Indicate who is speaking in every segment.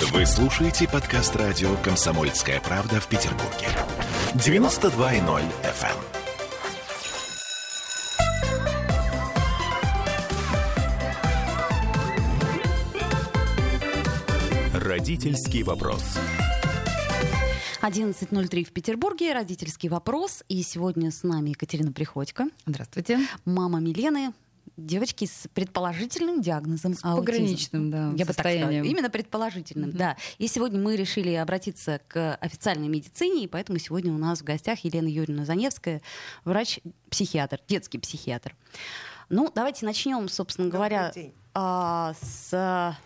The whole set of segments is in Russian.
Speaker 1: Вы слушаете подкаст радио «Комсомольская правда» в Петербурге. 92.0 FM. Родительский вопрос.
Speaker 2: 11.03 в Петербурге. Родительский вопрос. И сегодня с нами Екатерина Приходько.
Speaker 3: Здравствуйте.
Speaker 2: Мама Милены. Девочки с предположительным диагнозом
Speaker 3: с пограничным, да,
Speaker 2: Я бы так сказала. Именно предположительным, mm-hmm. да. И сегодня мы решили обратиться к официальной медицине, и поэтому сегодня у нас в гостях Елена Юрьевна Заневская, врач-психиатр, детский психиатр. Ну, давайте начнем, собственно говоря, а, с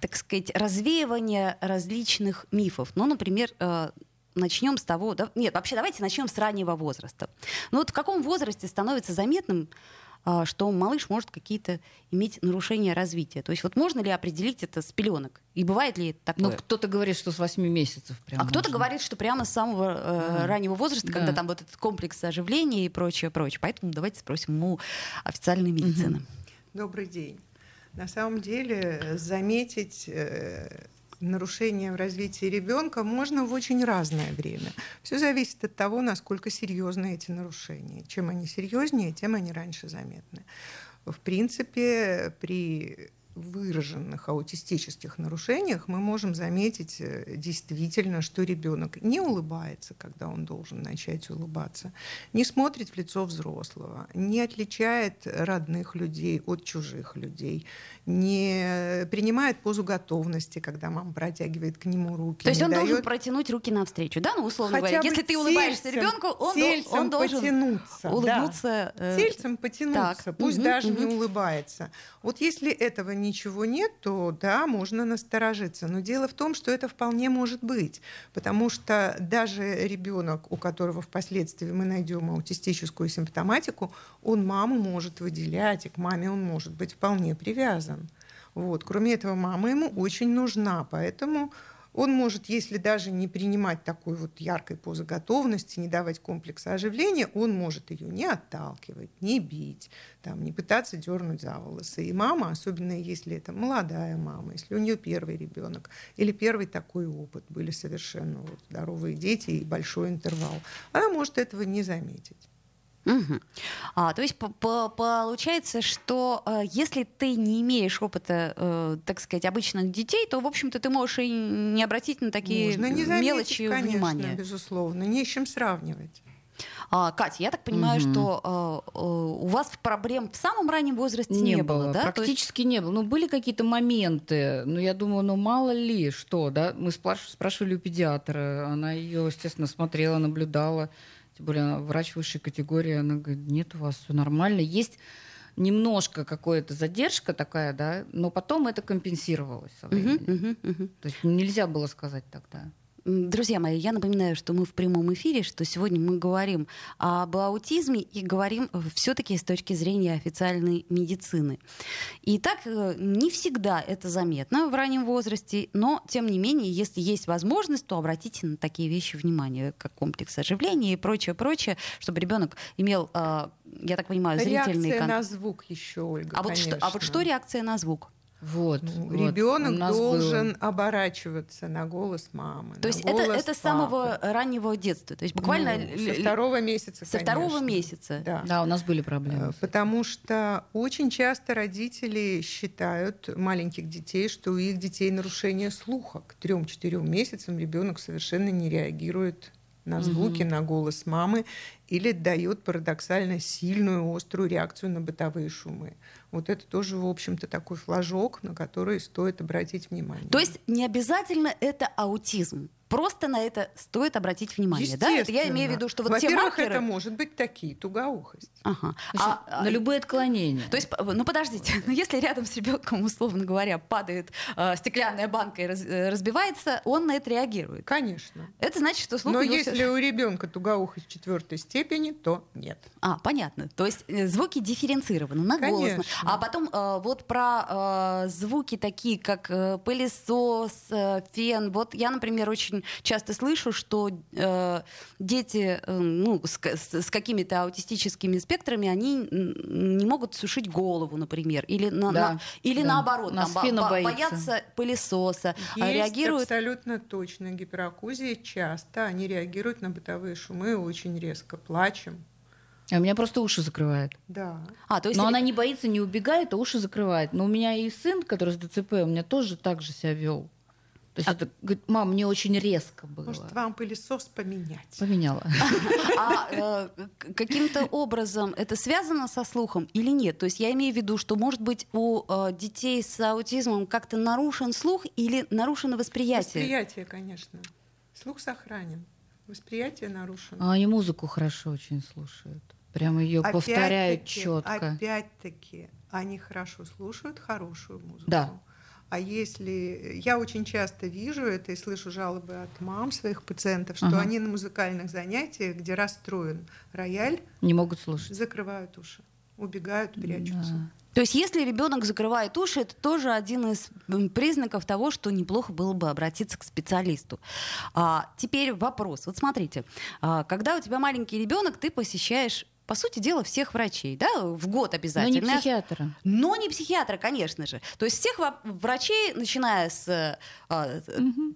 Speaker 2: так сказать, развеивания различных мифов. Ну, например, э, начнем с того... Да, нет, вообще давайте начнем с раннего возраста. Ну вот в каком возрасте становится заметным, что малыш может какие-то иметь нарушения развития? То есть вот можно ли определить это с пеленок? И бывает ли такое?
Speaker 3: Ну, кто-то говорит, что с 8 месяцев прям
Speaker 2: а кто-то говорит, что прямо с самого э,
Speaker 3: Да.
Speaker 2: раннего возраста,
Speaker 3: Да.
Speaker 2: когда там вот этот комплекс оживления и прочее, прочее. Поэтому давайте спросим у официальной медицины.
Speaker 4: Добрый день. На самом деле заметить э, нарушение в развитии ребенка можно в очень разное время. Все зависит от того, насколько серьезны эти нарушения. Чем они серьезнее, тем они раньше заметны. В принципе, при выраженных аутистических нарушениях мы можем заметить э, действительно, что ребенок не улыбается, когда он должен начать улыбаться, не смотрит в лицо взрослого, не отличает родных людей от чужих людей, не принимает позу готовности, когда мама протягивает к нему руки.
Speaker 2: То есть
Speaker 4: не
Speaker 2: он должен
Speaker 4: дает
Speaker 2: протянуть руки навстречу, да? Ну, условно
Speaker 4: хотя
Speaker 2: говоря, если ты улыбаешься ребенку, он,
Speaker 4: тельцем
Speaker 2: он должен
Speaker 4: потянуться, да.
Speaker 2: улыбнуться. э,
Speaker 4: Тельцем потянуться,
Speaker 2: так,
Speaker 4: пусть
Speaker 2: мгм,
Speaker 4: даже не
Speaker 2: мгм.
Speaker 4: улыбается. Вот если этого ничего нет, то да, можно насторожиться. Но дело в том, что это вполне может быть, потому что даже ребенок, у которого впоследствии мы найдем аутистическую симптоматику, он маму может выделять, и к маме он может быть вполне привязан. Вот. Кроме этого, мама ему очень нужна, поэтому он может, если даже не принимать такой вот яркой позы готовности, не давать комплекса оживления, он может ее не отталкивать, не бить, там, не пытаться дернуть за волосы. И мама, особенно если это молодая мама, если у нее первый ребенок или первый такой опыт, были совершенно вот здоровые дети и большой интервал, она может этого не заметить.
Speaker 2: Мгм. А, то есть по- по- получается, что э, если ты не имеешь опыта, э, так сказать, обычных детей, то, в общем-то, ты можешь и не обратить на такие
Speaker 4: Можно не заметить,
Speaker 2: мелочи
Speaker 4: конечно,
Speaker 2: внимания.
Speaker 4: безусловно, не с чем сравнивать.
Speaker 2: А, Катя, я так понимаю,
Speaker 3: Мгм.
Speaker 2: что э, э, у вас проблем в самом раннем возрасте
Speaker 3: не,
Speaker 2: не,
Speaker 3: было,
Speaker 2: да? То есть-
Speaker 3: практически не было. Ну, были какие-то моменты, но я думаю, ну, мало ли что, да. Мы спраш- спрашивали у педиатра, она ее, естественно, смотрела, наблюдала. Тем более врач высшей категории, она говорит, нет, у вас все нормально. Есть немножко какая-то задержка такая, да, но потом это компенсировалось со временем.
Speaker 2: мгм, мгм.
Speaker 3: То есть нельзя было сказать тогда.
Speaker 2: Друзья мои, я напоминаю, что мы в прямом эфире, что сегодня мы говорим об аутизме и говорим все-таки с точки зрения официальной медицины. И так э, не всегда это заметно в раннем возрасте, но тем не менее, если есть возможность, то обратите на такие вещи внимание, как комплекс оживления и прочее, прочее, чтобы ребенок имел, э, я так понимаю, зрительный
Speaker 4: Реакция
Speaker 2: кон-
Speaker 4: на звук еще, Ольга,
Speaker 2: а вот, что, а вот
Speaker 4: конечно.
Speaker 2: что реакция на звук?
Speaker 3: Вот.
Speaker 4: Ну,
Speaker 3: вот.
Speaker 4: Ребенок должен
Speaker 3: было.
Speaker 4: оборачиваться на голос мамы.
Speaker 2: То
Speaker 4: на
Speaker 2: есть это,
Speaker 4: голос
Speaker 2: это с самого раннего детства, то есть буквально
Speaker 4: Ну, со второго месяца.
Speaker 2: со второго
Speaker 4: конечно.
Speaker 2: месяца.
Speaker 4: Да.
Speaker 3: Да, у нас были
Speaker 4: Э,
Speaker 3: проблемы.
Speaker 4: Потому что очень часто родители считают маленьких детей, что у их детей нарушение слуха. К трем-четырем месяцам ребенок совершенно не реагирует на звуки, на голос мамы или дает парадоксально сильную, острую реакцию на бытовые шумы. Вот это тоже, в общем-то, такой флажок, на который стоит обратить внимание.
Speaker 2: То есть не обязательно это аутизм. Просто на это стоит обратить внимание. Да? Это я имею в виду, что вот те
Speaker 4: Во-первых,
Speaker 2: маркеры...
Speaker 4: это может быть такие, тугоухость.
Speaker 2: Ага.
Speaker 3: Общем,
Speaker 2: А,
Speaker 3: на
Speaker 2: а,
Speaker 3: любые отклонения.
Speaker 2: То есть, ну подождите, ну, если рядом с ребенком, условно говоря, падает э, стеклянная банка и раз- э, разбивается, он на это реагирует.
Speaker 4: Конечно.
Speaker 2: Это значит, что слух
Speaker 4: Но
Speaker 2: у него
Speaker 4: если у ребенка тугоухость четвертой степени, то нет.
Speaker 2: А, понятно. То есть э, звуки дифференцированы на голосно.
Speaker 4: Конечно.
Speaker 2: А потом э, вот про э, звуки такие, как э, пылесос, э, фен. Вот я, например, очень часто слышу, что э, дети э, ну, с, с- с какими-то аутистическими спектрами, они не могут сушить голову, например. Или, на,
Speaker 3: Да,
Speaker 2: на- или
Speaker 3: да.
Speaker 2: наоборот,
Speaker 3: У нас
Speaker 2: там, бо-
Speaker 3: боится.
Speaker 2: боятся пылесоса, а
Speaker 4: Есть
Speaker 2: реагируют...
Speaker 4: абсолютно точно гиперакузия. Часто они реагируют на бытовые шумы очень резко. Плачем.
Speaker 3: А у меня просто уши закрывает.
Speaker 4: Да.
Speaker 2: А, то есть
Speaker 3: Но
Speaker 2: ре-
Speaker 3: она не боится, не убегает, а уши закрывает. Но у меня и сын, который с ДЦП, у меня тоже так же себя вел. То есть это, говорит, мам, мне очень резко было.
Speaker 4: Может, вам пылесос поменять?
Speaker 3: Поменяла.
Speaker 2: А э, каким-то образом это связано со слухом или нет? То есть я имею в виду, что, может быть, у э, детей с аутизмом как-то нарушен слух или нарушено восприятие?
Speaker 4: Восприятие, конечно. Слух сохранен. Восприятие нарушено.
Speaker 3: А они музыку хорошо очень слушают. Прям ее повторяют четко.
Speaker 4: Опять-таки, они хорошо слушают хорошую музыку.
Speaker 3: Да.
Speaker 4: А если я очень часто вижу это и слышу жалобы от мам своих пациентов, что
Speaker 3: Ага.
Speaker 4: они на музыкальных занятиях, где расстроен рояль,
Speaker 3: Не могут слушать.
Speaker 4: закрывают уши, убегают, прячутся.
Speaker 3: Да.
Speaker 2: То есть если ребенок закрывает уши, это тоже один из признаков того, что неплохо было бы обратиться к специалисту. А, теперь вопрос. Вот смотрите, а, когда у тебя маленький ребенок, ты посещаешь по сути дела, всех врачей, да, в год
Speaker 3: Но
Speaker 2: обязательно.
Speaker 3: не психиатра.
Speaker 2: Но не психиатра, конечно же. То есть всех врачей, начиная с э, э,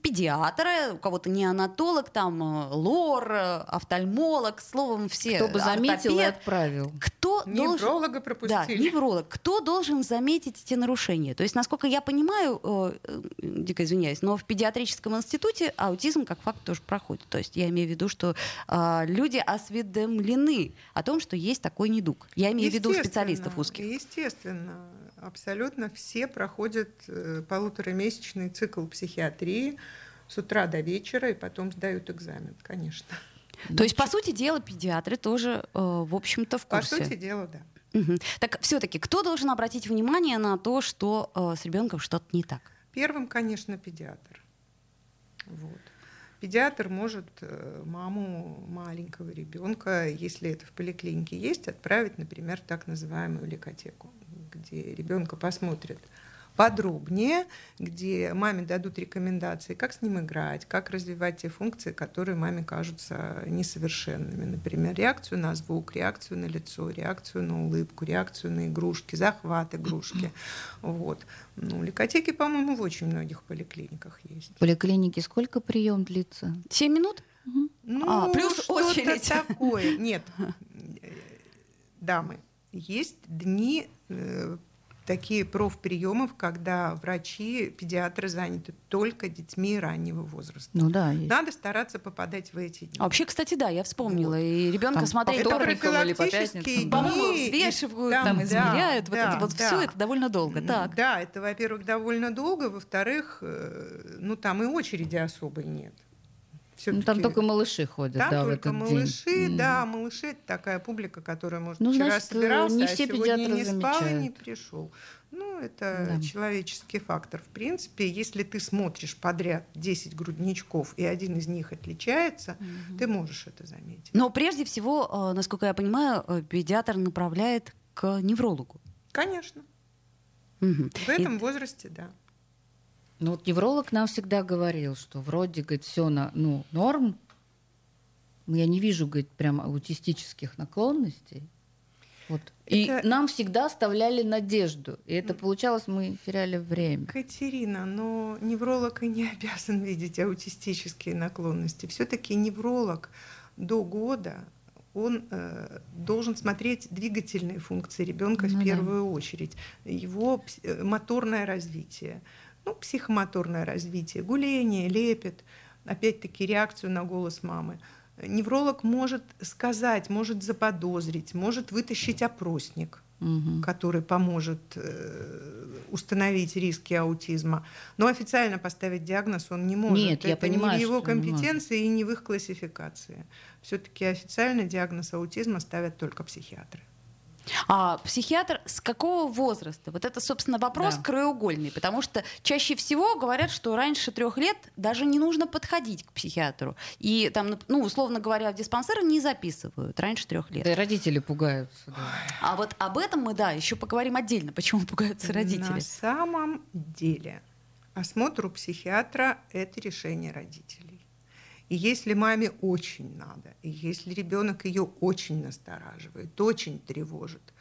Speaker 2: педиатра, у кого-то неонатолог, там э, лор, э, офтальмолог, словом, все.
Speaker 3: Кто бы заметил и
Speaker 2: ортопед.
Speaker 3: отправил.
Speaker 2: Кто должен...
Speaker 4: Невролога
Speaker 2: Да,
Speaker 4: пропустили.
Speaker 2: невролог. Кто должен заметить эти нарушения? То есть, насколько я понимаю, э, э, дико извиняюсь, но в педиатрическом институте аутизм как факт тоже проходит. То есть я имею в виду, что э, люди осведомлены о том, что есть такой недуг. Я имею в виду специалистов узких.
Speaker 4: Естественно, абсолютно все проходят э, полуторамесячный цикл психиатрии с утра до вечера и потом сдают экзамен, конечно.
Speaker 2: То есть, по сути дела, педиатры тоже, э, в общем-то, в
Speaker 4: По
Speaker 2: курсе.
Speaker 4: сути дела, да.
Speaker 2: Мгм. Так все-таки, кто должен обратить внимание на то, что э, с ребенком что-то не так?
Speaker 4: Первым, конечно, педиатр. Вот. Педиатр может э, маму маленького ребенка, если это в поликлинике есть, отправить, например, в так называемую лекотеку, где ребенка посмотрят подробнее, где маме дадут рекомендации, как с ним играть, как развивать те функции, которые маме кажутся несовершенными. Например, реакцию на звук, реакцию на лицо, реакцию на улыбку, реакцию на игрушки, захват игрушки. Вот. Ну, лекотеки, по-моему, в очень многих поликлиниках есть.
Speaker 3: В поликлинике сколько прием длится?
Speaker 2: Семь минут?
Speaker 4: Ну,
Speaker 2: А, плюс очередь.
Speaker 4: такое. Нет, дамы, есть дни э, такие профприемов, когда врачи, педиатры заняты только детьми раннего возраста.
Speaker 3: Ну да, есть.
Speaker 4: Надо стараться попадать в эти дни.
Speaker 2: А вообще, кстати, да, я вспомнила.
Speaker 4: Вот.
Speaker 2: И ребенка смотреть
Speaker 3: по вторникам или по
Speaker 4: профилактические
Speaker 3: пятницам.
Speaker 2: По-моему,
Speaker 4: дни, и
Speaker 2: взвешивают,
Speaker 4: там,
Speaker 2: там,
Speaker 4: да,
Speaker 2: измеряют. вот
Speaker 4: да,
Speaker 2: это вот
Speaker 4: да.
Speaker 2: все это довольно долго. Так.
Speaker 4: Да, это, во-первых, довольно долго, во-вторых, э, ну там и очереди особой нет.
Speaker 3: Ну, там только малыши ходят,
Speaker 4: Там
Speaker 3: да, в
Speaker 4: только
Speaker 3: этот
Speaker 4: малыши,
Speaker 3: день.
Speaker 4: да, малыши это такая публика, которая, может,
Speaker 3: Ну,
Speaker 4: вчера
Speaker 3: значит,
Speaker 4: собирался,
Speaker 3: не
Speaker 4: а
Speaker 3: все
Speaker 4: сегодня
Speaker 3: педиатры
Speaker 4: не спал и не
Speaker 3: замечают.
Speaker 4: пришел. Ну, это
Speaker 3: Да.
Speaker 4: человеческий фактор. В принципе, если ты смотришь подряд 10 грудничков, и один из них отличается, ты можешь это заметить.
Speaker 2: Но прежде всего, э, насколько я понимаю, э, педиатр направляет к неврологу.
Speaker 4: Конечно,
Speaker 2: Мгм.
Speaker 4: в этом возрасте, да.
Speaker 3: Ну вот невролог нам всегда говорил, что вроде, говорит, все на, ну, норм. Я не вижу, говорит, прям аутистических наклонностей. Вот. И
Speaker 4: Это-
Speaker 3: нам всегда оставляли надежду. И это получалось, мы теряли время.
Speaker 4: Катерина, но невролог и не обязан видеть аутистические наклонности. Все-таки невролог до года он э, должен смотреть двигательные функции ребенка
Speaker 3: Ну
Speaker 4: в
Speaker 3: да.
Speaker 4: первую очередь, его э, моторное развитие, ну, психомоторное развитие, гуление, лепет, опять-таки реакцию на голос мамы. Невролог может сказать, может заподозрить, может вытащить опросник
Speaker 3: Мгм.
Speaker 4: который поможет э, установить риски аутизма. Но официально поставить диагноз он не может.
Speaker 3: Нет, я
Speaker 4: Это
Speaker 3: понимаю,
Speaker 4: не в его компетенции и не в их классификации. Все-таки официально диагноз аутизма ставят только психиатры.
Speaker 2: А психиатр с какого возраста? Вот это, собственно, вопрос
Speaker 3: Да.
Speaker 2: краеугольный, потому что чаще всего говорят, что раньше трех лет даже не нужно подходить к психиатру. И там, ну, условно говоря, в диспансеры не записывают раньше трех лет.
Speaker 3: Да и родители пугаются. да.
Speaker 2: А вот об этом мы, да, еще поговорим отдельно, почему пугаются родители.
Speaker 4: На самом деле осмотр у психиатра – это решение родителей. И если маме очень надо, и если ребенок ее очень настораживает, очень тревожит,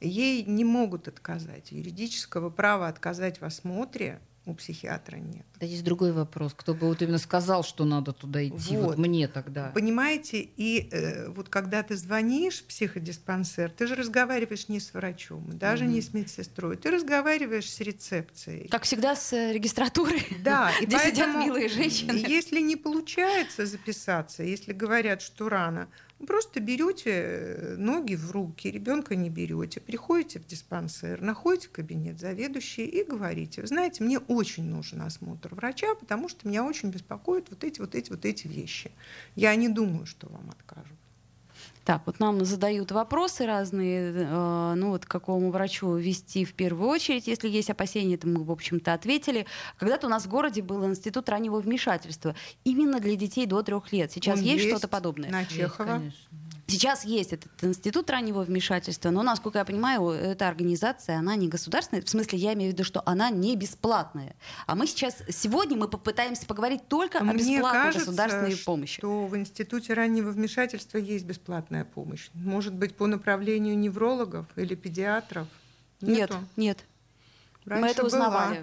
Speaker 4: ей не могут отказать. Юридического права отказать в осмотре у психиатра нет.
Speaker 3: Да есть другой вопрос. Кто бы вот именно сказал, что надо туда идти? Вот,
Speaker 4: Вот.
Speaker 3: мне тогда.
Speaker 4: Понимаете, и э, вот когда ты звонишь в психодиспансер, ты же разговариваешь не с врачом, даже не с медсестрой, ты разговариваешь с рецепцией.
Speaker 2: Как всегда с э, регистратурой,
Speaker 4: Да, и
Speaker 2: где сидят милые женщины.
Speaker 4: Если не получается записаться, если говорят, что рано, просто берете э, ноги в руки, ребенка не берете, приходите в диспансер, находите кабинет заведующей и говорите, знаете, мне очень нужен осмотр врача, потому что меня очень беспокоят вот эти, вот эти, вот эти вещи. Я не думаю, что вам откажут.
Speaker 2: Так, вот нам задают вопросы разные, э, ну вот к какому врачу вести в первую очередь, если есть опасения, это мы, в общем-то, ответили. Когда-то у нас в городе был институт раннего вмешательства именно для детей до трех лет. Сейчас
Speaker 4: Он
Speaker 2: есть, что-то подобное?
Speaker 4: На
Speaker 3: Есть,
Speaker 4: Чехова.
Speaker 3: конечно.
Speaker 2: Сейчас есть этот институт раннего вмешательства, но, насколько я понимаю, эта организация, она не государственная. В смысле, я имею в виду, что она не бесплатная. А мы сейчас, сегодня мы попытаемся поговорить только о
Speaker 4: Мне
Speaker 2: бесплатной
Speaker 4: кажется,
Speaker 2: государственной помощи.
Speaker 4: что в Институте раннего вмешательства есть бесплатная помощь. Может быть, по направлению неврологов или педиатров?
Speaker 2: Нет,
Speaker 4: Нету?
Speaker 2: нет. Мы
Speaker 4: Раньше
Speaker 2: это
Speaker 4: была.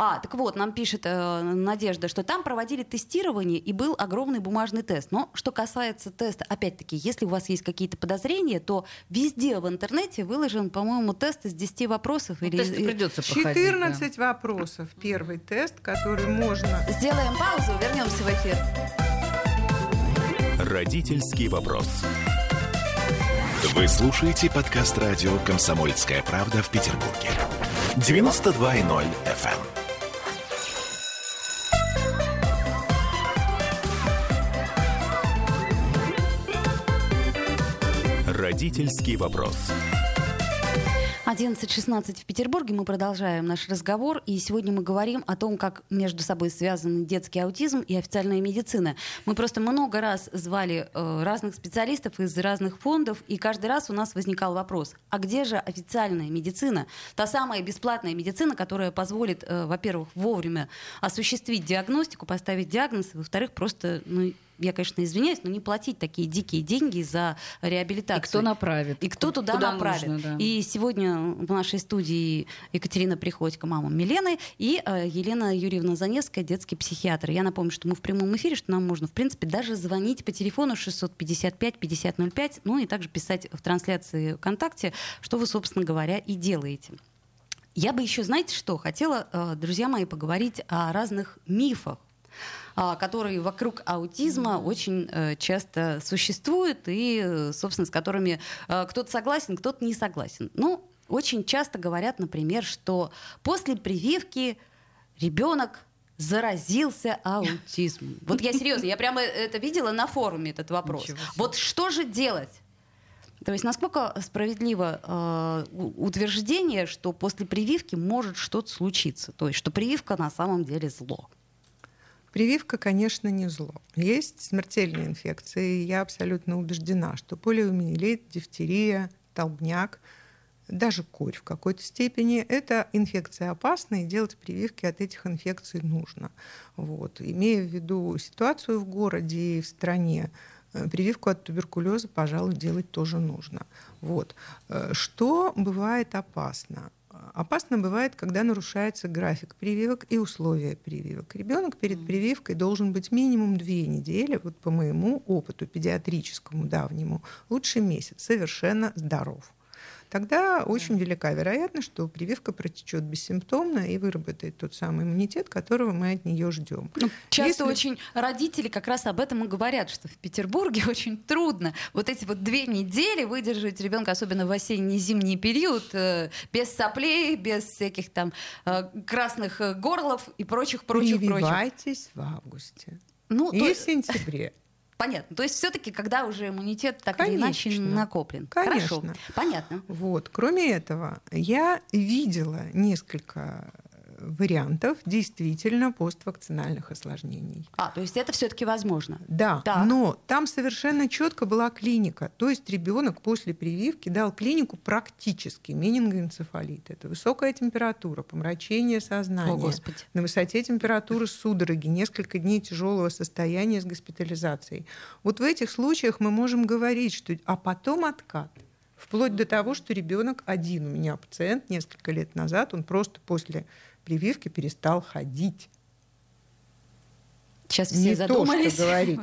Speaker 2: А, так вот, нам пишет э, Надежда, что там проводили тестирование и был огромный бумажный тест. Но что касается теста, опять-таки, если у вас есть какие-то подозрения, то везде в интернете выложен, по-моему, тест из 10 вопросов. или
Speaker 3: Тесты придется проходить.
Speaker 4: 14 вопросов. Первый тест, который можно...
Speaker 2: Сделаем паузу, вернемся в эфир.
Speaker 1: Родительский вопрос. Вы слушаете подкаст радио «Комсомольская правда» в Петербурге. 92.0 FM. Родительский вопрос.
Speaker 2: 11.16 в Петербурге. Мы продолжаем наш разговор. И сегодня мы говорим о том, как между собой связаны детский аутизм и официальная медицина. Мы просто много раз звали э, разных специалистов из разных фондов, и каждый раз у нас возникал вопрос, а где же официальная медицина? Та самая бесплатная медицина, которая позволит, э, во-первых, вовремя осуществить диагностику, поставить диагноз, и, во-вторых, просто, ну, я, конечно, извиняюсь, но не платить такие дикие деньги за реабилитацию.
Speaker 3: И кто направит?
Speaker 2: И кто туда
Speaker 3: Куда
Speaker 2: направит.
Speaker 3: нужно, да.
Speaker 2: И сегодня в нашей студии Екатерина Приходько, мама Милены, и э, Елена Юрьевна Заневская, детский психиатр. Я напомню, что мы в прямом эфире, что нам можно, в принципе, даже звонить по телефону 655-5005, ну и также писать в трансляции ВКонтакте, что вы, собственно говоря, и делаете. Я бы еще, знаете что, хотела, э, друзья мои, поговорить о разных мифах которые вокруг аутизма очень э, часто существуют и, э, собственно, с которыми э, кто-то согласен, кто-то не согласен. Ну, очень часто говорят, например, что после прививки ребенок заразился аутизмом. Вот я серьезно, я прямо это видела на форуме этот вопрос. Вот что же делать? То есть насколько справедливо э, утверждение, что после прививки может что-то случиться? То есть что прививка на самом деле зло?
Speaker 4: Прививка, конечно, не зло. Есть смертельные инфекции. и Я абсолютно убеждена, что полиомиелит, дифтерия, толбняк, даже корь в какой-то степени – это инфекция опасна, и делать прививки от этих инфекций нужно. Вот. Имея в виду ситуацию в городе и в стране, э, прививку от туберкулеза, пожалуй, делать тоже нужно. Вот. Э, Что бывает опасно? Опасно бывает, когда нарушается график прививок и условия прививок. Ребенок перед прививкой должен быть минимум две недели, вот по моему опыту педиатрическому давнему, лучше месяц, совершенно здоров. Тогда очень велика вероятность, что прививка протечет бессимптомно и выработает тот самый иммунитет, которого мы от нее ждем.
Speaker 2: Ну, часто
Speaker 4: Если-
Speaker 2: очень родители как раз об этом и говорят, что в Петербурге очень трудно вот эти вот две недели выдержать ребенка, особенно в осенне-зимний период, э, без соплей, без всяких там э, красных э, горлов и прочих, прочих, прочих.
Speaker 4: Прививайтесь в августе
Speaker 2: Ну,
Speaker 4: и
Speaker 2: то-
Speaker 4: в сентябре.
Speaker 2: Понятно. То есть все-таки, когда уже иммунитет так или иначе
Speaker 4: Конечно.
Speaker 2: накоплен.
Speaker 4: Конечно.
Speaker 2: Хорошо. Понятно.
Speaker 4: Вот. Кроме этого, я видела несколько вариантов действительно поствакцинальных осложнений.
Speaker 2: А, то есть это все-таки возможно.
Speaker 4: Да,
Speaker 2: Так.
Speaker 4: но там совершенно четко была клиника. То есть ребенок после прививки дал клинику практически менингоэнцефалит. Это высокая температура, помрачение сознания.
Speaker 2: О, Господи.
Speaker 4: На высоте температуры судороги, несколько дней тяжелого состояния с госпитализацией. Вот в этих случаях мы можем говорить, что а потом откат. Вплоть до того, что ребенок один. У меня пациент несколько лет назад, он просто после прививки перестал ходить.
Speaker 2: Сейчас все
Speaker 4: Не
Speaker 2: задумались.
Speaker 4: то, что говорить.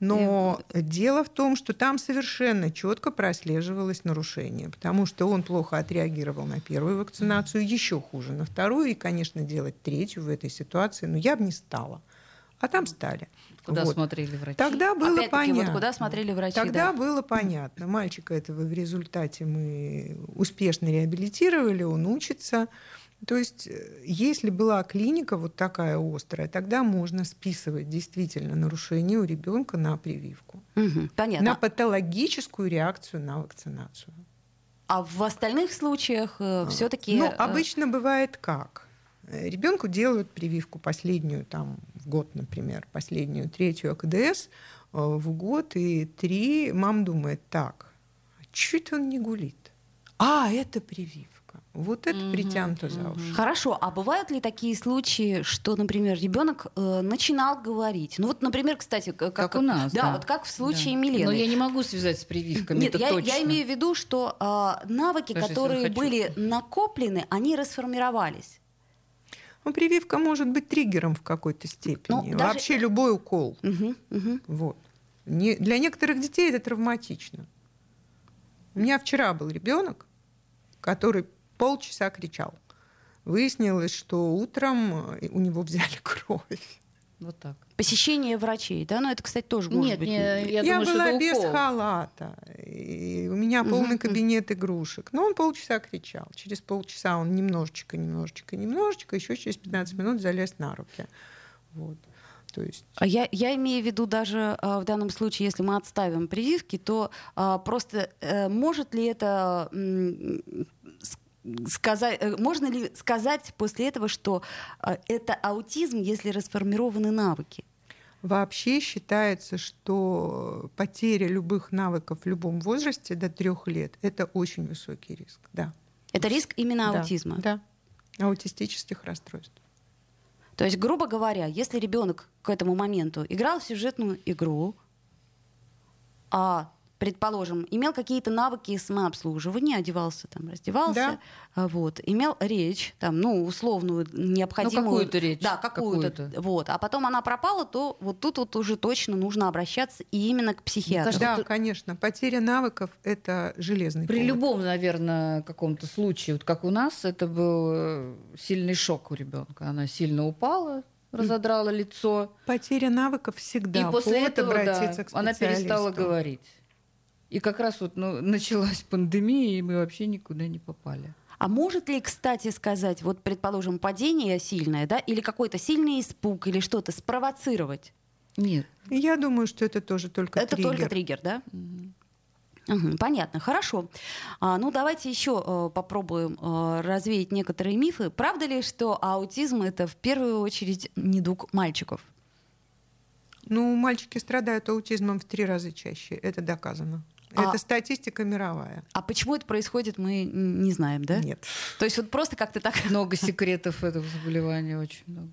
Speaker 4: Но дело в том, что там совершенно четко прослеживалось нарушение, потому что он плохо отреагировал на первую вакцинацию, еще хуже на вторую, и, конечно, делать третью в этой ситуации, но я бы не стала. А там стали.
Speaker 3: Куда
Speaker 4: Вот.
Speaker 3: смотрели врачи?
Speaker 4: Тогда было понятно.
Speaker 2: вот куда смотрели врачи,
Speaker 4: Тогда
Speaker 2: да.
Speaker 4: было понятно. Мальчика этого в результате мы успешно реабилитировали, он учится. То есть, э, если была клиника вот такая острая, тогда можно списывать действительно нарушение у ребенка на прививку,
Speaker 2: Мгм, Понятно.
Speaker 4: на патологическую реакцию на вакцинацию.
Speaker 2: А в остальных случаях все-таки...
Speaker 4: Ну, обычно бывает как? Ребенку делают прививку последнюю, там, в год, например, последнюю, третью АКДС э, в год, и три, мам думает, так, а это он не гулит? А, это прививка. Вот это
Speaker 3: Мгм,
Speaker 4: притянуто за уши.
Speaker 2: Хорошо, а бывают ли такие случаи, что, например, ребенок э, начинал говорить? Ну вот, например, кстати, как,
Speaker 3: Как у нас,
Speaker 2: да,
Speaker 3: да.
Speaker 2: вот как в случае
Speaker 3: Да.
Speaker 2: Милены.
Speaker 3: Но я не могу связать с прививками,
Speaker 2: Нет,
Speaker 3: это
Speaker 2: я,
Speaker 3: точно.
Speaker 2: я имею в виду, что а, навыки,
Speaker 3: Даже
Speaker 2: которые были накоплены, они расформировались.
Speaker 4: Ну, прививка может быть триггером в какой-то степени.
Speaker 2: Ну, даже-
Speaker 4: Вообще любой укол.
Speaker 2: Мгм, мгм.
Speaker 4: Вот. Не- для некоторых детей это травматично. У меня вчера был ребенок, который полчаса кричал. Выяснилось, что утром э, у него взяли кровь.
Speaker 3: Вот так.
Speaker 2: Посещение врачей, да, ну это, кстати, тоже может
Speaker 3: Нет,
Speaker 2: быть.
Speaker 3: не- я,
Speaker 4: Я,
Speaker 3: думаю,
Speaker 4: была без
Speaker 3: укол.
Speaker 4: халата. И у меня полный кабинет игрушек. Но он полчаса кричал. Через полчаса он немножечко, немножечко, немножечко, еще через 15 минут залез на руки. Вот. То есть
Speaker 2: А я, я имею в виду даже а, в данном случае, если мы отставим прививки, то а, просто э, может ли это сказать, э, можно ли сказать после этого, что а, это аутизм, если расформированы навыки?
Speaker 4: Вообще считается, что потеря любых навыков в любом возрасте до трех лет – это очень высокий риск. Да.
Speaker 2: Это риск именно
Speaker 4: Да,
Speaker 2: аутизма.
Speaker 4: Да. Аутистических расстройств.
Speaker 2: То есть, грубо говоря, если ребенок к этому моменту играл в сюжетную игру, а, предположим, имел какие-то навыки самообслуживания, одевался там, раздевался,
Speaker 4: Да.
Speaker 2: а, вот, имел речь, там, ну, условную, необходимую.
Speaker 3: Ну, какую-то речь,
Speaker 2: Да, какую-то.
Speaker 3: какую-то.
Speaker 2: Вот. А потом она пропала, то вот тут вот уже точно нужно обращаться и именно к психиатру.
Speaker 3: кажется,
Speaker 4: Да, конечно. Потеря навыков – это железный
Speaker 3: При
Speaker 4: повод.
Speaker 3: любом, наверное, каком-то случае, вот как у нас, это был э, сильный шок у ребенка. Она сильно упала, разодрала лицо,
Speaker 4: Потеря навыков всегда
Speaker 3: и после
Speaker 4: повод
Speaker 3: этого да,
Speaker 4: обратиться к
Speaker 3: она перестала говорить. И как раз вот ну, началась пандемия, и мы вообще никуда не попали.
Speaker 2: А может ли, кстати, сказать, вот, предположим, падение сильное, да, или какой-то сильный испуг, или что-то спровоцировать?
Speaker 3: Нет.
Speaker 4: Я думаю, что это тоже только
Speaker 2: Это
Speaker 4: триггер.
Speaker 2: только триггер, да? Мгм, понятно, хорошо. А, ну, давайте еще э, попробуем э, развеять некоторые мифы. Правда ли, что аутизм это в первую очередь недуг мальчиков?
Speaker 4: Ну, мальчики страдают аутизмом в три раза чаще. Это доказано.
Speaker 2: А-
Speaker 4: Это статистика мировая.
Speaker 2: А почему это происходит, мы не знаем, да?
Speaker 4: Нет.
Speaker 2: То есть вот просто как-то так.
Speaker 3: Много секретов этого заболевания, очень много.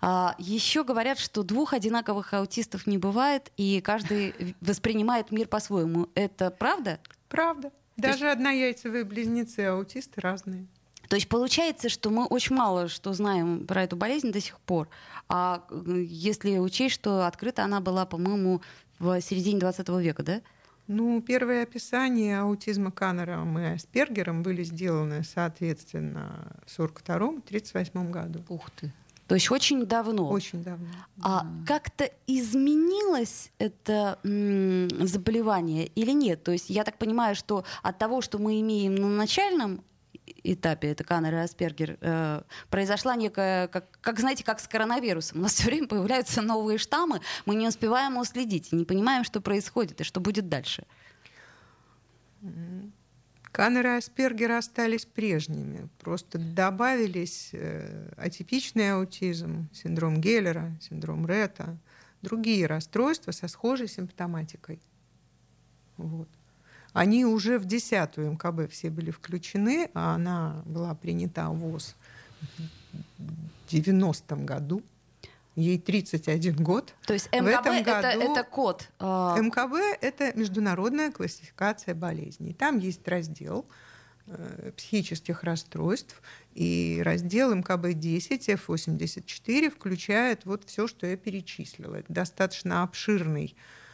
Speaker 2: А, еще говорят, что двух одинаковых аутистов не бывает, и каждый воспринимает мир по-своему. Это правда?
Speaker 4: Правда. Даже однояйцевые близнецы аутисты разные.
Speaker 2: То есть получается, что мы очень мало что знаем про эту болезнь до сих пор. А э, если учесть, что открыта она была, по-моему, в середине 20 века, да?
Speaker 4: Ну, первые описания аутизма Каннером и Аспергером были сделаны, соответственно, в 1942-1938 году.
Speaker 3: Ух ты.
Speaker 2: То есть очень давно.
Speaker 4: Очень давно.
Speaker 2: А как-то изменилось это м, заболевание или нет? То есть я так понимаю, что от того, что мы имеем на начальном этапе, это Каннер и Аспергер, э, произошла некая, как, как, знаете, как с коронавирусом. У нас все время появляются новые штаммы, мы не успеваем уследить, не понимаем, что происходит и что будет дальше.
Speaker 4: Каннер и Аспергер остались прежними. Просто добавились э, атипичный аутизм, синдром Геллера, синдром Ретта, другие расстройства со схожей симптоматикой. Вот. Они уже в десятую МКБ все были включены, а она была принята в ВОЗ в 90-м году. Ей 31 год.
Speaker 2: То есть МКБ в этом году... это, это код?
Speaker 4: А, МКБ — это международная классификация болезней. Там есть раздел э, психических расстройств, и раздел МКБ-10, F84 включает вот все, что я перечислила. Это достаточно обширный Э,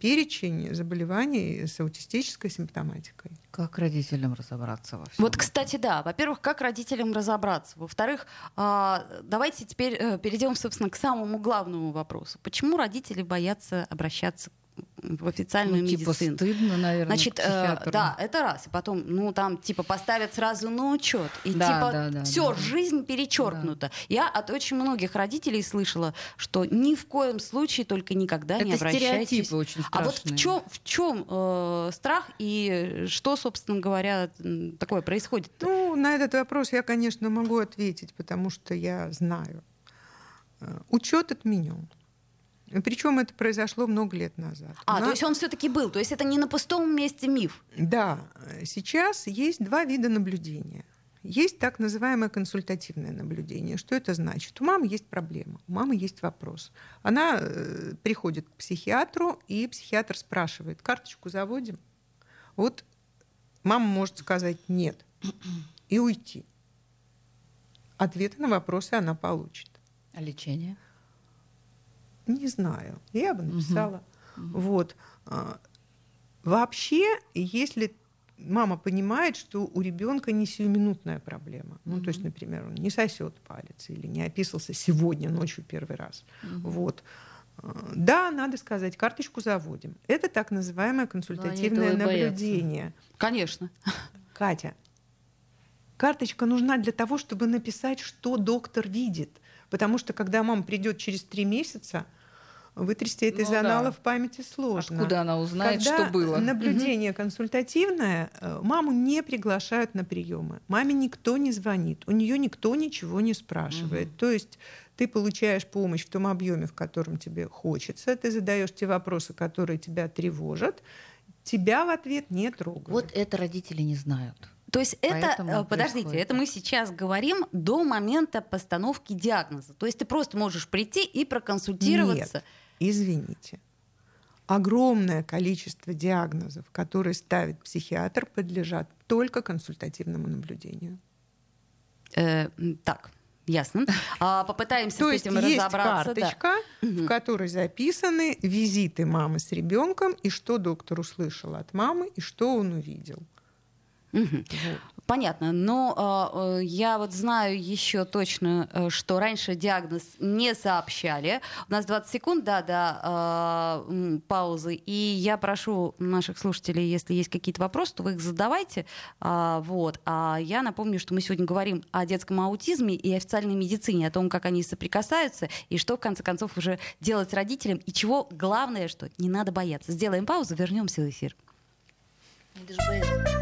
Speaker 4: перечень заболеваний с аутистической симптоматикой.
Speaker 3: Как родителям разобраться во
Speaker 2: всем? Вот, кстати, да. Во-первых, как родителям разобраться? Во-вторых, а, давайте теперь э, перейдем, собственно, к самому главному вопросу. Почему родители боятся обращаться в официальную
Speaker 3: ну, типа
Speaker 2: медицину.
Speaker 3: стыдно, наверное,
Speaker 2: Значит, э, да, это раз. И потом, ну, там, типа, поставят сразу на учет. И, да, типа, да, да, все, да. жизнь перечеркнута. Да. Я от очень многих родителей слышала, что ни в коем случае только никогда
Speaker 3: это
Speaker 2: не обращайтесь.
Speaker 3: стереотипы очень страшные.
Speaker 2: А вот в чем, в чем э, страх и что, собственно говоря, такое происходит? -то?
Speaker 4: Ну, на этот вопрос я, конечно, могу ответить, потому что я знаю. Э, учет отменен. Причем это произошло много лет назад.
Speaker 2: А, нас... то есть он все-таки был, то есть это не на пустом месте миф.
Speaker 4: Да, сейчас есть два вида наблюдения. Есть так называемое консультативное наблюдение. Что это значит? У мамы есть проблема, у мамы есть вопрос. Она э, приходит к психиатру, и психиатр спрашивает, карточку заводим? Вот мама может сказать нет и уйти. Ответы на вопросы она получит.
Speaker 3: А лечение?
Speaker 4: Не знаю. Я бы написала. Угу. Вот. А, вообще, если мама понимает, что у ребенка не сиюминутная проблема. Ну, mm то есть, например, он не сосет палец или не описался сегодня ночью первый раз. mm Вот. А, да, надо сказать, карточку заводим. Это так называемое консультативное наблюдение. Боятся.
Speaker 2: Конечно.
Speaker 4: Катя, карточка нужна для того, чтобы написать, что доктор видит. Потому что когда мама придет через три месяца, вытрясти это ну, из аналов да. памяти сложно.
Speaker 3: Откуда она узнает, Когда что было?
Speaker 4: наблюдение угу. консультативное, э, маму не приглашают на приемы. Маме никто не звонит, у нее никто ничего не спрашивает. Угу. То есть ты получаешь помощь в том объеме, в котором тебе хочется, ты задаешь те вопросы, которые тебя тревожат, тебя в ответ не трогают.
Speaker 3: Вот это родители не знают.
Speaker 2: То есть это, э, подождите, происходит. это мы сейчас говорим до момента постановки диагноза. То есть ты просто можешь прийти и проконсультироваться.
Speaker 4: Нет, извините. Огромное количество диагнозов, которые ставит психиатр, подлежат только консультативному наблюдению.
Speaker 2: Э, так, Ясно. А, попытаемся То с этим есть разобраться.
Speaker 4: Есть карточка, да. в которой записаны визиты мамы с ребенком и что доктор услышал от мамы и что он увидел.
Speaker 2: Угу. Понятно, но э, я вот знаю еще точно, э, что раньше диагноз не сообщали. У нас 20 секунд, да, до э, паузы, и я прошу наших слушателей, если есть какие-то вопросы, то вы их задавайте. Э, вот. А я напомню, что мы сегодня говорим о детском аутизме и официальной медицине, о том, как они соприкасаются, и что, в конце концов, уже делать родителям, и чего главное, что не надо бояться. Сделаем паузу, вернемся в эфир. Не даже бояться.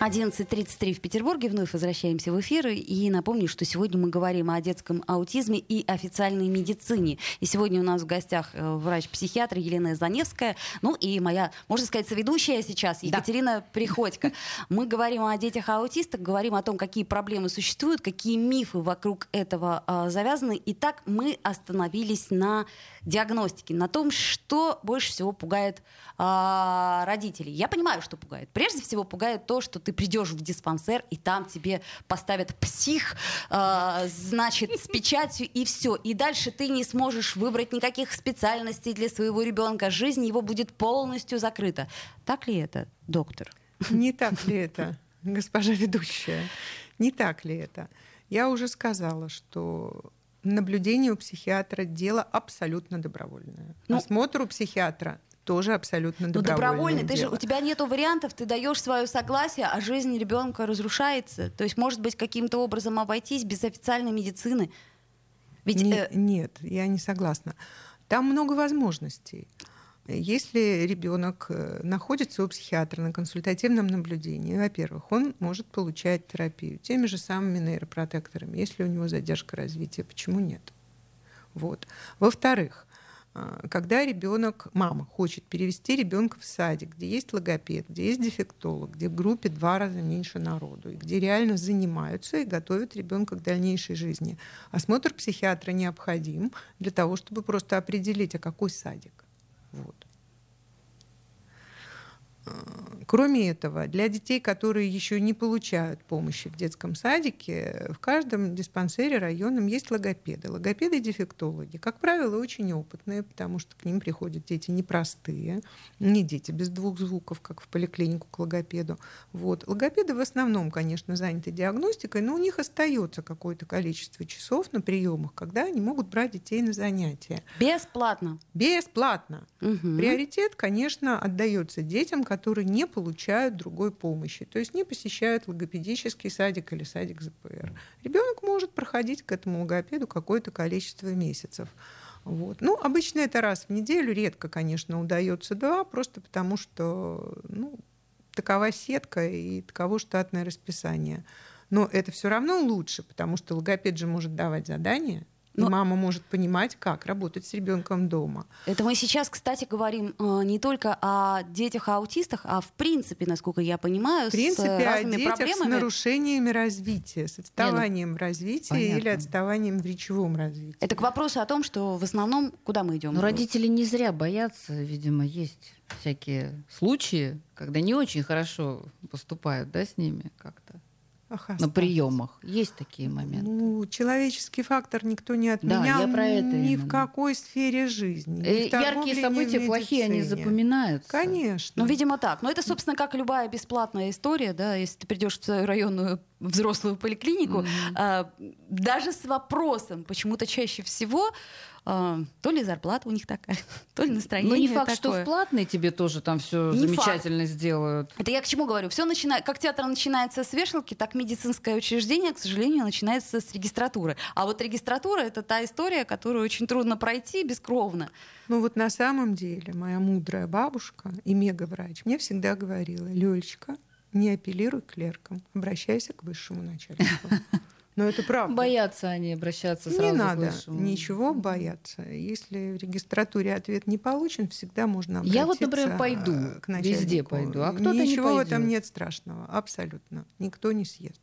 Speaker 2: 11.33 в Петербурге. Вновь возвращаемся в эфир. И напомню, что сегодня мы говорим о детском аутизме и официальной медицине. И сегодня у нас в гостях э, врач-психиатр Елена Заневская. Ну и моя, можно сказать, соведущая сейчас, Екатерина да. Приходько. Мы говорим о детях-аутистах, говорим о том, какие проблемы существуют, какие мифы вокруг этого а, завязаны. Итак, мы остановились на диагностике, на том, что больше всего пугает а, родителей. Я понимаю, что пугает. Прежде всего пугает то, что ты придешь в диспансер, и там тебе поставят псих, э, значит, с печатью, и все. И дальше ты не сможешь выбрать никаких специальностей для своего ребенка. Жизнь его будет полностью закрыта. Так ли это, доктор?
Speaker 4: Не так ли это, госпожа ведущая? Не так ли это? Я уже сказала, что наблюдение у психиатра дело абсолютно добровольное. Ну, Осмотр у психиатра тоже абсолютно добровольное. Ну, добровольный,
Speaker 2: ты
Speaker 4: же,
Speaker 2: у тебя нету вариантов, ты даешь свое согласие, а жизнь ребенка разрушается. То есть, может быть, каким-то образом обойтись без официальной медицины.
Speaker 4: Ведь, не, э... Нет, я не согласна. Там много возможностей. Если ребенок э, находится у психиатра на консультативном наблюдении, во-первых, он может получать терапию теми же самыми нейропротекторами, если у него задержка развития. Почему нет? Вот. Во-вторых, когда ребенок, мама хочет перевести ребенка в садик, где есть логопед, где есть дефектолог, где в группе два раза меньше народу, и где реально занимаются и готовят ребенка к дальнейшей жизни, осмотр психиатра необходим для того, чтобы просто определить, а какой садик. Вот. Кроме этого, для детей, которые еще не получают помощи в детском садике, в каждом диспансере районном есть логопеды. Логопеды и дефектологи, как правило, очень опытные, потому что к ним приходят дети непростые, не дети без двух звуков, как в поликлинику к логопеду. Вот. Логопеды в основном, конечно, заняты диагностикой, но у них остается какое-то количество часов на приемах, когда они могут брать детей на занятия.
Speaker 2: Бесплатно.
Speaker 4: Бесплатно. Угу. Приоритет, конечно, отдается детям, которые не получают другой помощи, то есть не посещают логопедический садик или садик ЗПР. Ребенок может проходить к этому логопеду какое-то количество месяцев. Вот. Ну, обычно это раз в неделю, редко, конечно, удается два, просто потому что ну, такова сетка и таково штатное расписание. Но это все равно лучше, потому что логопед же может давать задания, но... И мама может понимать, как работать с ребенком дома.
Speaker 2: Это мы сейчас, кстати, говорим э, не только о детях-аутистах, а в принципе, насколько я понимаю,
Speaker 4: в принципе, с разными о детях проблемами. с нарушениями развития, с отставанием Лена. в развитии Понятно. или отставанием в речевом развитии.
Speaker 2: Это к вопросу о том, что в основном куда мы идем?
Speaker 3: Но родители не зря боятся, видимо, есть всякие случаи, когда не очень хорошо поступают, да, с ними как-то. Ах, на приемах. Есть такие моменты.
Speaker 4: Ну, человеческий фактор никто не отменял да, я про это ни именно. в какой сфере жизни.
Speaker 3: Э, яркие события плохие, они запоминаются.
Speaker 4: Конечно.
Speaker 2: Ну, видимо, так. Но это, собственно, как любая бесплатная история, да, если ты придешь в свою районную взрослую поликлинику, mm-hmm. а, даже с вопросом, почему-то чаще всего а, то ли зарплата у них такая, то ли настроение.
Speaker 3: Ну, не факт,
Speaker 2: такое.
Speaker 3: что в платной тебе тоже там все замечательно факт. сделают.
Speaker 2: Это я к чему говорю? Все начинает, как театр начинается с вешалки, так медицинское учреждение, к сожалению, начинается с регистратуры. А вот регистратура это та история, которую очень трудно пройти бескровно.
Speaker 4: Ну вот на самом деле моя мудрая бабушка и мегаврач мне всегда говорила, Лёлечка, не апеллируй к клеркам, обращайся к высшему начальнику. Но это правда.
Speaker 3: Боятся они обращаться сразу
Speaker 4: Не надо ничего бояться. Если в регистратуре ответ не получен, всегда можно обратиться
Speaker 3: Я вот, например, пойду,
Speaker 4: к начальнику.
Speaker 3: везде пойду, а кто-то
Speaker 4: Ничего
Speaker 3: не
Speaker 4: в этом нет страшного, абсолютно. Никто не съест.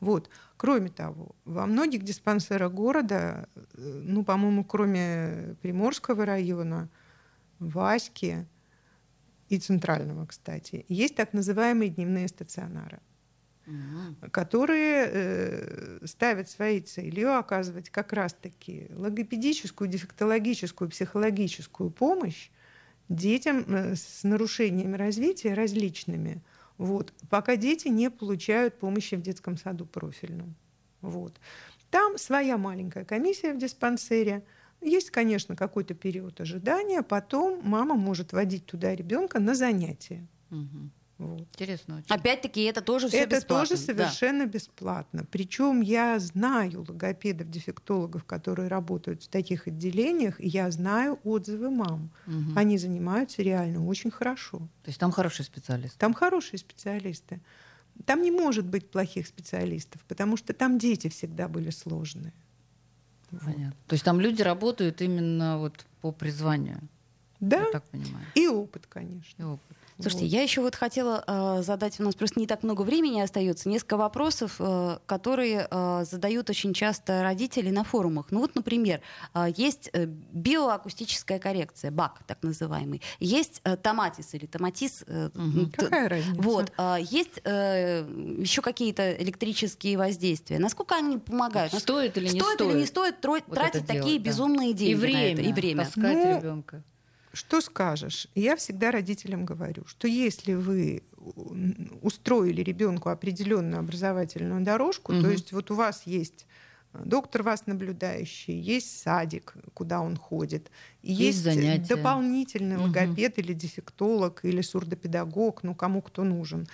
Speaker 4: Вот. Кроме того, во многих диспансерах города, э, ну, по-моему, кроме Приморского района, Васьки и Центрального, кстати, есть так называемые дневные стационары угу. которые э, ставят своей целью оказывать как раз-таки логопедическую, дефектологическую, психологическую помощь детям э, с нарушениями развития различными, вот, пока дети не получают помощи в детском саду профильном. Вот. Там своя маленькая комиссия в диспансере. Есть, конечно, какой-то период ожидания, потом мама может водить туда ребенка на занятия. Угу.
Speaker 3: Вот. Интересно очень.
Speaker 2: Опять-таки, это тоже все
Speaker 4: Это
Speaker 2: бесплатно.
Speaker 4: тоже совершенно да. бесплатно. Причем я знаю логопедов, дефектологов, которые работают в таких отделениях, и я знаю отзывы мам. Угу. Они занимаются реально очень хорошо.
Speaker 3: То есть там хорошие специалисты?
Speaker 4: Там хорошие специалисты. Там не может быть плохих специалистов, потому что там дети всегда были сложные.
Speaker 3: Понятно. То есть там люди работают именно вот по призванию?
Speaker 4: Да,
Speaker 3: Я так понимаю.
Speaker 4: и опыт, конечно.
Speaker 3: И опыт.
Speaker 2: Слушайте,
Speaker 4: Вот.
Speaker 2: я еще вот хотела э, задать, у нас просто не так много времени остается, несколько вопросов, э, которые э, задают очень часто родители на форумах. Ну вот, например, э, есть э, биоакустическая коррекция, БАК так называемый, есть э, томатис или томатис. э,
Speaker 3: Мгм.
Speaker 2: т-
Speaker 4: Какая разница?
Speaker 2: Вот, а, есть э, еще какие-то электрические воздействия. Насколько они помогают?
Speaker 3: Стоит или не
Speaker 2: стоит,
Speaker 3: стоит?
Speaker 2: или не стоит
Speaker 3: вот
Speaker 2: тратить
Speaker 3: делать,
Speaker 2: такие
Speaker 3: да.
Speaker 2: безумные деньги
Speaker 3: И
Speaker 2: на
Speaker 3: время.
Speaker 2: это, и время.
Speaker 3: Таскать
Speaker 4: Ну,
Speaker 3: ребенка.
Speaker 4: Что скажешь? Я всегда родителям говорю, что если вы м, устроили ребенку определенную образовательную дорожку, то
Speaker 3: Мгм.
Speaker 4: есть вот у вас есть э, доктор вас наблюдающий, есть садик, куда он ходит,
Speaker 3: Есть
Speaker 4: есть,
Speaker 3: занятия.
Speaker 4: дополнительный
Speaker 3: Мгм.
Speaker 4: логопед или дефектолог или сурдопедагог, ну кому кто нужен,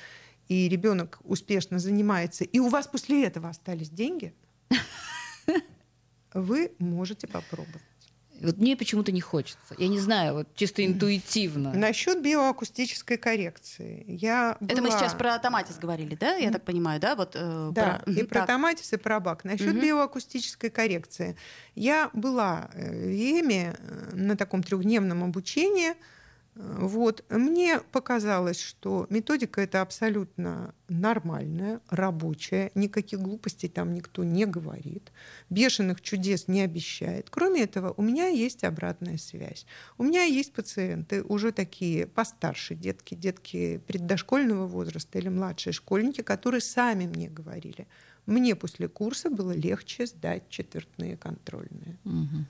Speaker 4: и ребенок успешно занимается, и у вас после этого остались деньги, вы можете попробовать.
Speaker 3: Вот мне почему-то не хочется. Я не знаю, вот чисто интуитивно.
Speaker 4: Насчет биоакустической коррекции. Я
Speaker 2: Это мы
Speaker 4: была-
Speaker 2: сейчас про томатис говорили, да? Я так понимаю, да? Вот, э,
Speaker 4: Да, и
Speaker 2: Мгм,
Speaker 4: про
Speaker 2: так.
Speaker 4: томатис, и про бак. Насчет
Speaker 2: Мгм.
Speaker 4: биоакустической коррекции. Я была э, в ЕМе э, на таком трехдневном обучении. Вот. Мне показалось, что методика это абсолютно нормальная, рабочая, никаких глупостей там никто не говорит, бешеных чудес не обещает. Кроме этого, у меня есть обратная связь. У меня есть пациенты уже такие постарше детки, детки преддошкольного возраста или младшие школьники, которые сами мне говорили, мне после курса было легче сдать четвертные контрольные.
Speaker 3: Мгм.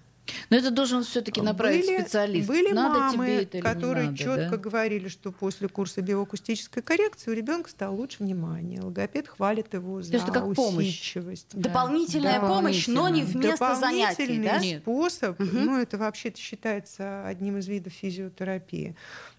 Speaker 3: Но это должен все-таки направить
Speaker 4: были,
Speaker 3: специалист.
Speaker 4: Были
Speaker 3: надо
Speaker 4: мамы,
Speaker 3: тебе это
Speaker 4: которые
Speaker 3: надо,
Speaker 4: четко
Speaker 3: да?
Speaker 4: говорили, что после курса биоакустической коррекции у ребенка стало лучше внимание. Логопед хвалит его за
Speaker 3: это как помощь.
Speaker 4: усидчивость.
Speaker 2: Дополнительная
Speaker 3: Да.
Speaker 2: помощь, но не вместо занятий,
Speaker 4: Дополнительный
Speaker 2: да?
Speaker 3: Нет.
Speaker 4: способ,
Speaker 2: Мгм.
Speaker 4: ну это вообще-то считается одним из видов физиотерапии.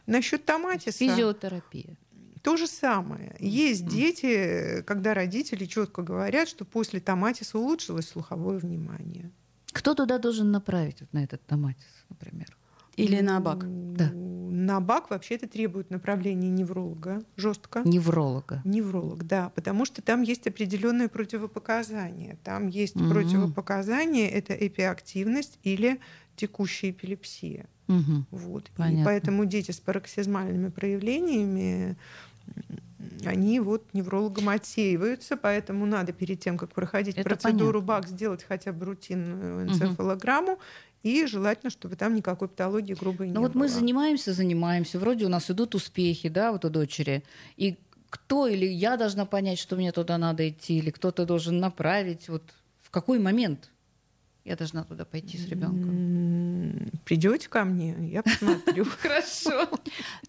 Speaker 4: Насчет томатиса
Speaker 3: Физиотерапия.
Speaker 4: то же самое. Есть дети, когда родители четко говорят, что после томатиса улучшилось слуховое внимание.
Speaker 3: Кто туда должен направить вот на этот томатис, например?
Speaker 2: Или на бак?
Speaker 3: Да.
Speaker 4: На бак вообще это требует направления невролога жестко.
Speaker 3: Невролога.
Speaker 4: Невролог, да, потому что там есть определенные противопоказания. Там есть
Speaker 3: Мгм.
Speaker 4: противопоказания, это эпиактивность или текущая эпилепсия.
Speaker 3: Мгм.
Speaker 4: Вот. И поэтому дети с пароксизмальными проявлениями, они вот неврологом отсеиваются, поэтому надо перед тем, как проходить
Speaker 3: Это
Speaker 4: процедуру
Speaker 3: понятно.
Speaker 4: БАК, сделать хотя бы рутинную энцефалограмму, и желательно, чтобы там никакой патологии грубой не
Speaker 3: Ну вот
Speaker 4: было.
Speaker 3: мы занимаемся, занимаемся, вроде у нас идут успехи, да, вот у дочери. И кто или я должна понять, что мне туда надо идти, или кто-то должен направить, вот в какой момент я должна туда пойти с ребенком?
Speaker 4: Придете ко мне, я посмотрю.
Speaker 3: Хорошо.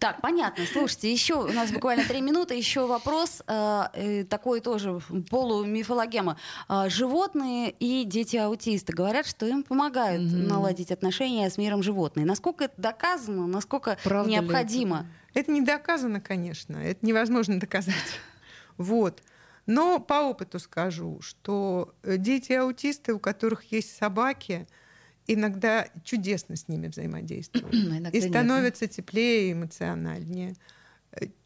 Speaker 2: Так, понятно. Слушайте, еще у нас буквально три минуты. Еще вопрос э, э, такой тоже полумифологема. А, животные и дети-аутисты говорят, что им помогают
Speaker 3: Мгм.
Speaker 2: наладить отношения с миром животных. Насколько это доказано, насколько
Speaker 3: Правда ли
Speaker 2: необходимо?
Speaker 4: Это не доказано, конечно, это невозможно доказать. Вот. Но по опыту скажу, что э, дети-аутисты, у которых есть собаки, иногда чудесно с ними взаимодействуют.
Speaker 3: Иногда
Speaker 4: И
Speaker 3: нет,
Speaker 4: становятся теплее и эмоциональнее.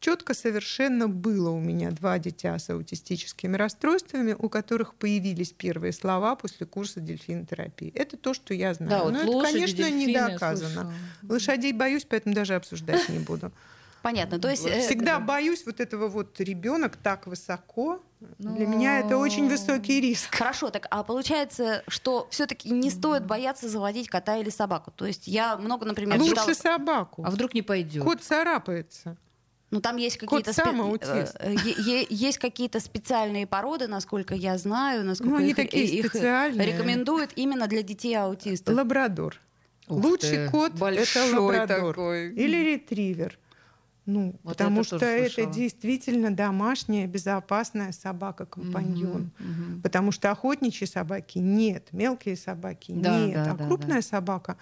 Speaker 4: Четко совершенно было у меня два дитя с аутистическими расстройствами, у которых появились первые слова после курса дельфинотерапии. Это то, что я знаю.
Speaker 3: Да, вот
Speaker 4: Но это,
Speaker 3: лошади,
Speaker 4: конечно, не
Speaker 3: дельфины
Speaker 4: доказано. Лошадей боюсь, поэтому даже обсуждать не буду.
Speaker 2: Понятно. То есть э,
Speaker 4: Всегда боюсь вот этого вот ребенок так высоко. Для меня это очень высокий риск.
Speaker 2: Хорошо, так а получается, что все-таки не стоит бояться заводить кота или собаку. То есть я много, например,
Speaker 4: Лучше
Speaker 2: читала-
Speaker 4: собаку.
Speaker 3: А вдруг не пойдет?
Speaker 4: Кот царапается.
Speaker 2: Ну, там есть какие-то спе- э, е- есть какие-то специальные породы, насколько я знаю, насколько
Speaker 4: Ну, они
Speaker 2: их,
Speaker 4: такие
Speaker 2: их
Speaker 4: специальные.
Speaker 2: рекомендуют именно для детей аутистов.
Speaker 4: Лабрадор.
Speaker 3: Ух
Speaker 4: Лучший
Speaker 3: ты,
Speaker 4: кот это
Speaker 3: большой
Speaker 4: лабрадор.
Speaker 3: такой.
Speaker 4: Или ретривер. Ну,
Speaker 3: Вот
Speaker 4: потому
Speaker 3: это
Speaker 4: что это
Speaker 3: слышала.
Speaker 4: действительно домашняя, безопасная собака-компаньон.
Speaker 3: Мгм, мгм.
Speaker 4: Потому что охотничьи собаки нет, мелкие собаки
Speaker 3: Да,
Speaker 4: нет,
Speaker 3: да,
Speaker 4: а
Speaker 3: да,
Speaker 4: крупная собака,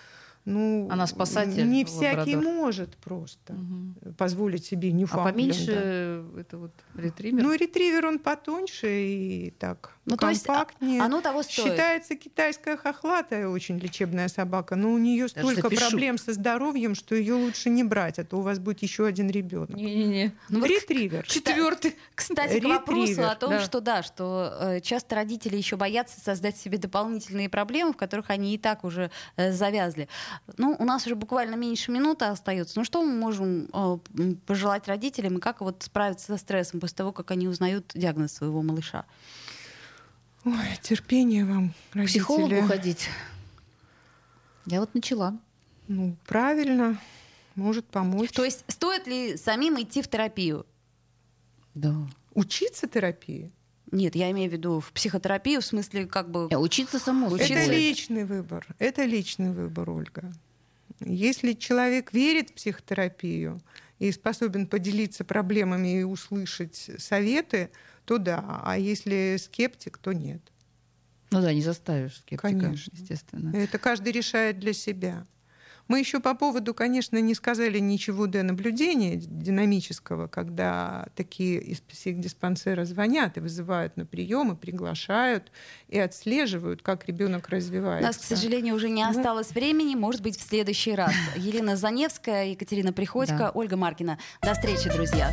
Speaker 4: ну,
Speaker 3: Она спасатель,
Speaker 4: не всякий
Speaker 3: лабрадор.
Speaker 4: может просто
Speaker 3: Мгм.
Speaker 4: позволить себе
Speaker 3: А
Speaker 4: Ньюфаундленда.
Speaker 3: поменьше это вот ретривер?
Speaker 4: Ну, ретривер он потоньше и так
Speaker 2: Ну, то есть, а-
Speaker 4: компактнее.
Speaker 2: Оно того стоит.
Speaker 4: Считается китайская хохлатая очень лечебная собака, но у нее столько
Speaker 3: запишу.
Speaker 4: проблем со здоровьем, что ее лучше не брать, а то у вас будет еще один ребенок.
Speaker 3: Не-не-не.
Speaker 2: Ну, вот
Speaker 4: Ретривер.
Speaker 3: Четвертый.
Speaker 2: Кстати, к вопросу
Speaker 4: Ретривер,
Speaker 2: о том,
Speaker 3: да.
Speaker 2: что да, что э, часто родители еще боятся создать себе дополнительные проблемы, в которых они и так уже э, завязли. Ну, у нас уже буквально меньше минуты остается. Ну, что мы можем э, пожелать родителям и как вот справиться со стрессом после того, как они узнают диагноз своего малыша?
Speaker 4: Ой, терпение вам, родители.
Speaker 3: К психологу ходить. Я вот начала.
Speaker 4: Ну, правильно, может помочь.
Speaker 2: То есть стоит ли самим идти в терапию?
Speaker 3: Да.
Speaker 4: Учиться терапии?
Speaker 2: Нет, я имею в виду в психотерапию, в смысле как бы...
Speaker 3: А учиться самому.
Speaker 2: Учиться.
Speaker 4: Это личный выбор. Это личный выбор, Ольга. Если человек верит в психотерапию и способен поделиться проблемами и услышать советы, то да. А если скептик, то нет.
Speaker 3: Ну да, не заставишь скептика,
Speaker 4: Конечно.
Speaker 3: естественно.
Speaker 4: Это каждый решает для себя. Мы еще по поводу, конечно, не сказали ничего до наблюдения динамического, когда такие из психдиспансера звонят и вызывают на прием, и приглашают, и отслеживают, как ребенок
Speaker 2: У
Speaker 4: развивается.
Speaker 2: нас, к сожалению, уже не
Speaker 4: Ну.
Speaker 2: осталось времени. Может быть, в следующий раз. Елена Заневская, Екатерина Приходько,
Speaker 3: Да.
Speaker 2: Ольга Маркина. До встречи, друзья.